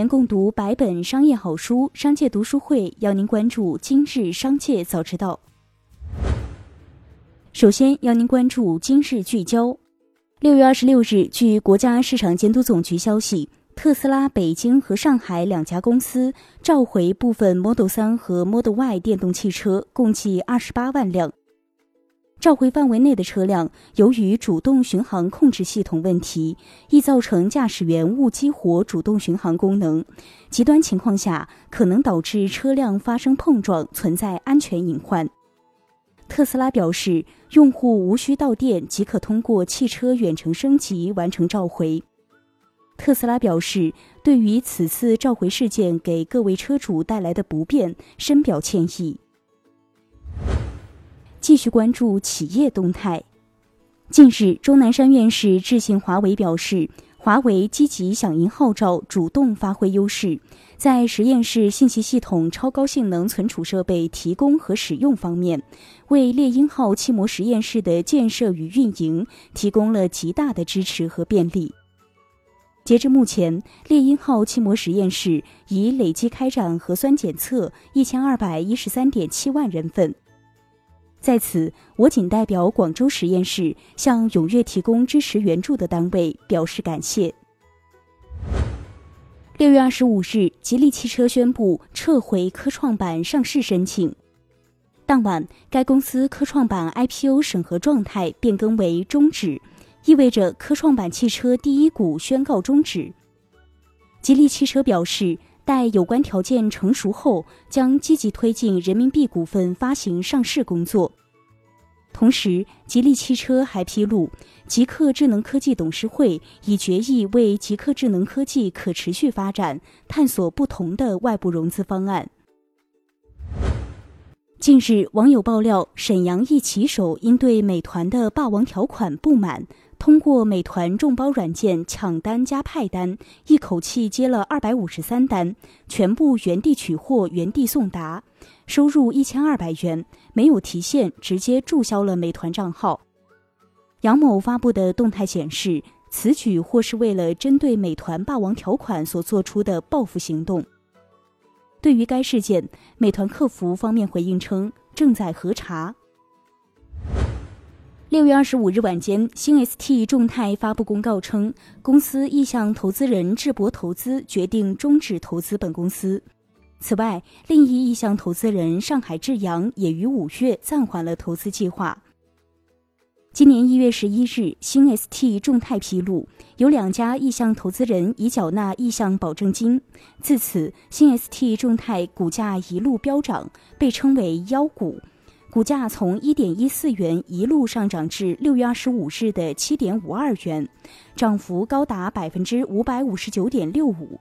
年共读百本商业好书，商界读书会邀您关注今日商界早知道。首先邀您关注今日聚焦。六月二十六日，据国家市场监督总局消息，特斯拉北京和上海两家公司召回部分 Model 3和 Model Y 电动汽车，共计二十八万辆。召回范围内的车辆，由于主动巡航控制系统问题，易造成驾驶员误激活主动巡航功能，极端情况下可能导致车辆发生碰撞，存在安全隐患。特斯拉表示，用户无需到店即可通过汽车远程升级完成召回。特斯拉表示，对于此次召回事件给各位车主带来的不便，深表歉意。继续关注企业动态。近日，钟南山院士致信华为，表示华为积极响应号召，主动发挥优势，在实验室信息系统超高性能存储设备提供和使用方面，为猎鹰号气模实验室的建设与运营提供了极大的支持和便利。截至目前，猎鹰号气模实验室已累计开展核酸检测一千二百一十三点七万人份。在此，我谨代表广州实验室向踊跃提供支持援助的单位表示感谢。六月二十五日，吉利汽车宣布撤回科创板上市申请。当晚，该公司科创板 IPO 审核状态变更为终止，意味着科创板汽车第一股宣告终止。吉利汽车表示。在有关条件成熟后，将积极推进人民币股份发行上市工作。同时，吉利汽车还披露，极客智能科技董事会已决议为极客智能科技可持续发展探索不同的外部融资方案。近日，网友爆料，沈阳一骑手因对美团的霸王条款不满。通过美团众包软件抢单加派单，一口气接了二百五十三单，全部原地取货、原地送达，收入一千二百元，没有提现，直接注销了美团账号。杨某发布的动态显示，此举或是为了针对美团霸王条款所做出的报复行动。对于该事件，美团客服方面回应称，正在核查。六月二十五日晚间，新 ST 众泰发布公告称，公司意向投资人智博投资决定终止投资本公司。此外，另一意向投资人上海智阳也于五月暂缓了投资计划。今年一月十一日，新 ST 众泰披露，有两家意向投资人已缴纳意向保证金，自此，新 ST 众泰股价一路飙涨，被称为“妖股”。股价从一点一四元一路上涨至六月二十五日的七点五二元，涨幅高达百分之五百五十九点六五。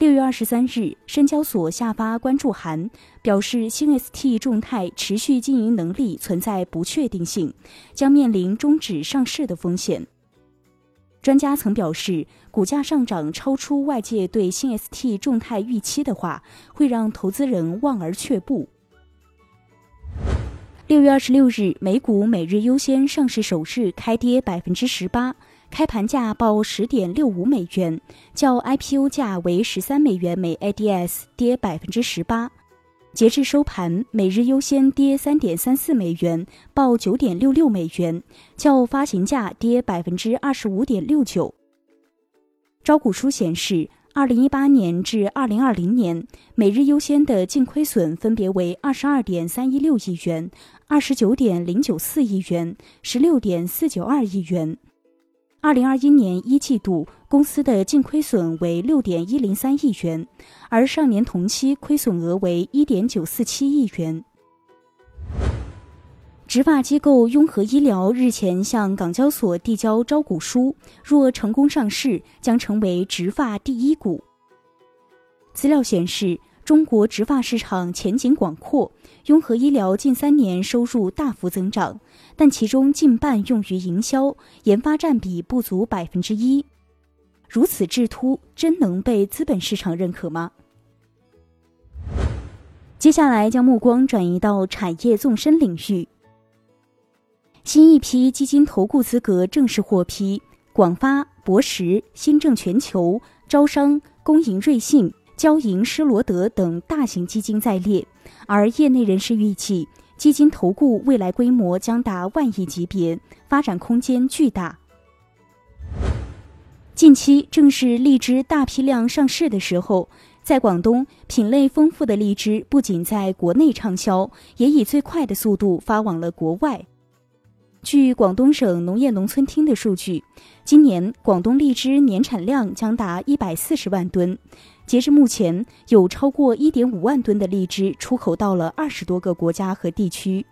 六月二十三日，深交所下发关注函，表示新 ST 众泰持续经营能力存在不确定性，将面临终止上市的风险。专家曾表示，股价上涨超出外界对新 ST 众泰预期的话，会让投资人望而却步。六月二十六日，美股每日优先上市首日开跌百分之十八，开盘价报十点六五美元，较 IPO 价为十三美元每 ADS 跌百分之十八。截至收盘，每日优先跌三点三四美元，报九点六六美元，较发行价跌百分之二十五点六九。招股书显示。二零一八年至二零二零年，每日优先的净亏损分别为二十二点三一六亿元、二十九点零九四亿元、十六点四九二亿元。二零二一年一季度，公司的净亏损为六点一零三亿元，而上年同期亏损额为一点九四七亿元。植发机构雍和医疗日前向港交所递交招股书，若成功上市，将成为植发第一股。资料显示，中国植发市场前景广阔，雍和医疗近三年收入大幅增长，但其中近半用于营销，研发占比不足百分之一。如此智突，真能被资本市场认可吗？接下来将目光转移到产业纵深领域。新一批基金投顾资格正式获批，广发、博时、新政全球、招商、工银瑞信、交银施罗德等大型基金在列，而业内人士预计，基金投顾未来规模将达万亿级别，发展空间巨大。近期正是荔枝大批量上市的时候，在广东，品类丰富的荔枝不仅在国内畅销，也以最快的速度发往了国外。据广东省农业农村厅的数据，今年广东荔枝年产量将达一百四十万吨。截至目前，有超过一点五万吨的荔枝出口到了二十多个国家和地区。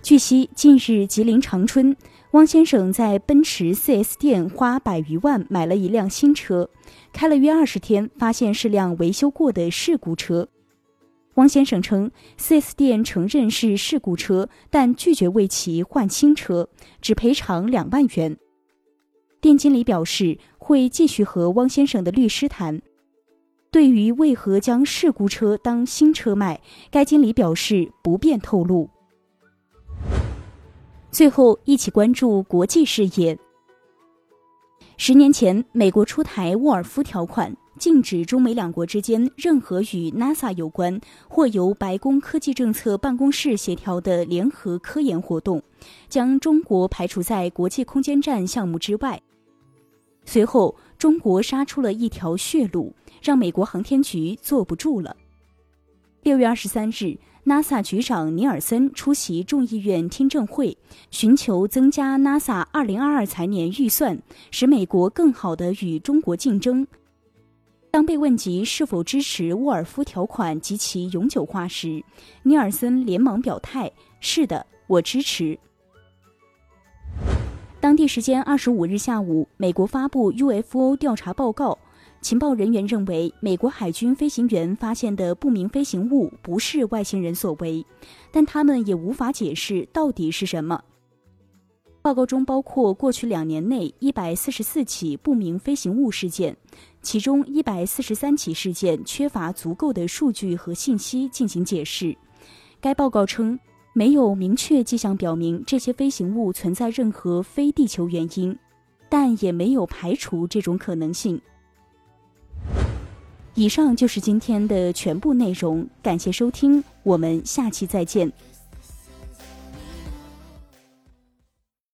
据悉，近日吉林长春，汪先生在奔驰 4S 店花百余万买了一辆新车，开了约二十天，发现是辆维修过的事故车。汪先生称，4S 店承认是事故车，但拒绝为其换新车，只赔偿两万元。店经理表示会继续和汪先生的律师谈。对于为何将事故车当新车卖，该经理表示不便透露。最后，一起关注国际视野。十年前，美国出台沃尔夫条款。禁止中美两国之间任何与 NASA 有关或由白宫科技政策办公室协调的联合科研活动，将中国排除在国际空间站项目之外。随后，中国杀出了一条血路，让美国航天局坐不住了。六月二十三日，NASA 局长尼尔森出席众议院听证会，寻求增加 NASA 二零二二财年预算，使美国更好地与中国竞争。当被问及是否支持沃尔夫条款及其永久化时，尼尔森连忙表态：“是的，我支持。”当地时间二十五日下午，美国发布 UFO 调查报告，情报人员认为美国海军飞行员发现的不明飞行物不是外星人所为，但他们也无法解释到底是什么。报告中包括过去两年内一百四十四起不明飞行物事件，其中一百四十三起事件缺乏足够的数据和信息进行解释。该报告称，没有明确迹象表明这些飞行物存在任何非地球原因，但也没有排除这种可能性。以上就是今天的全部内容，感谢收听，我们下期再见。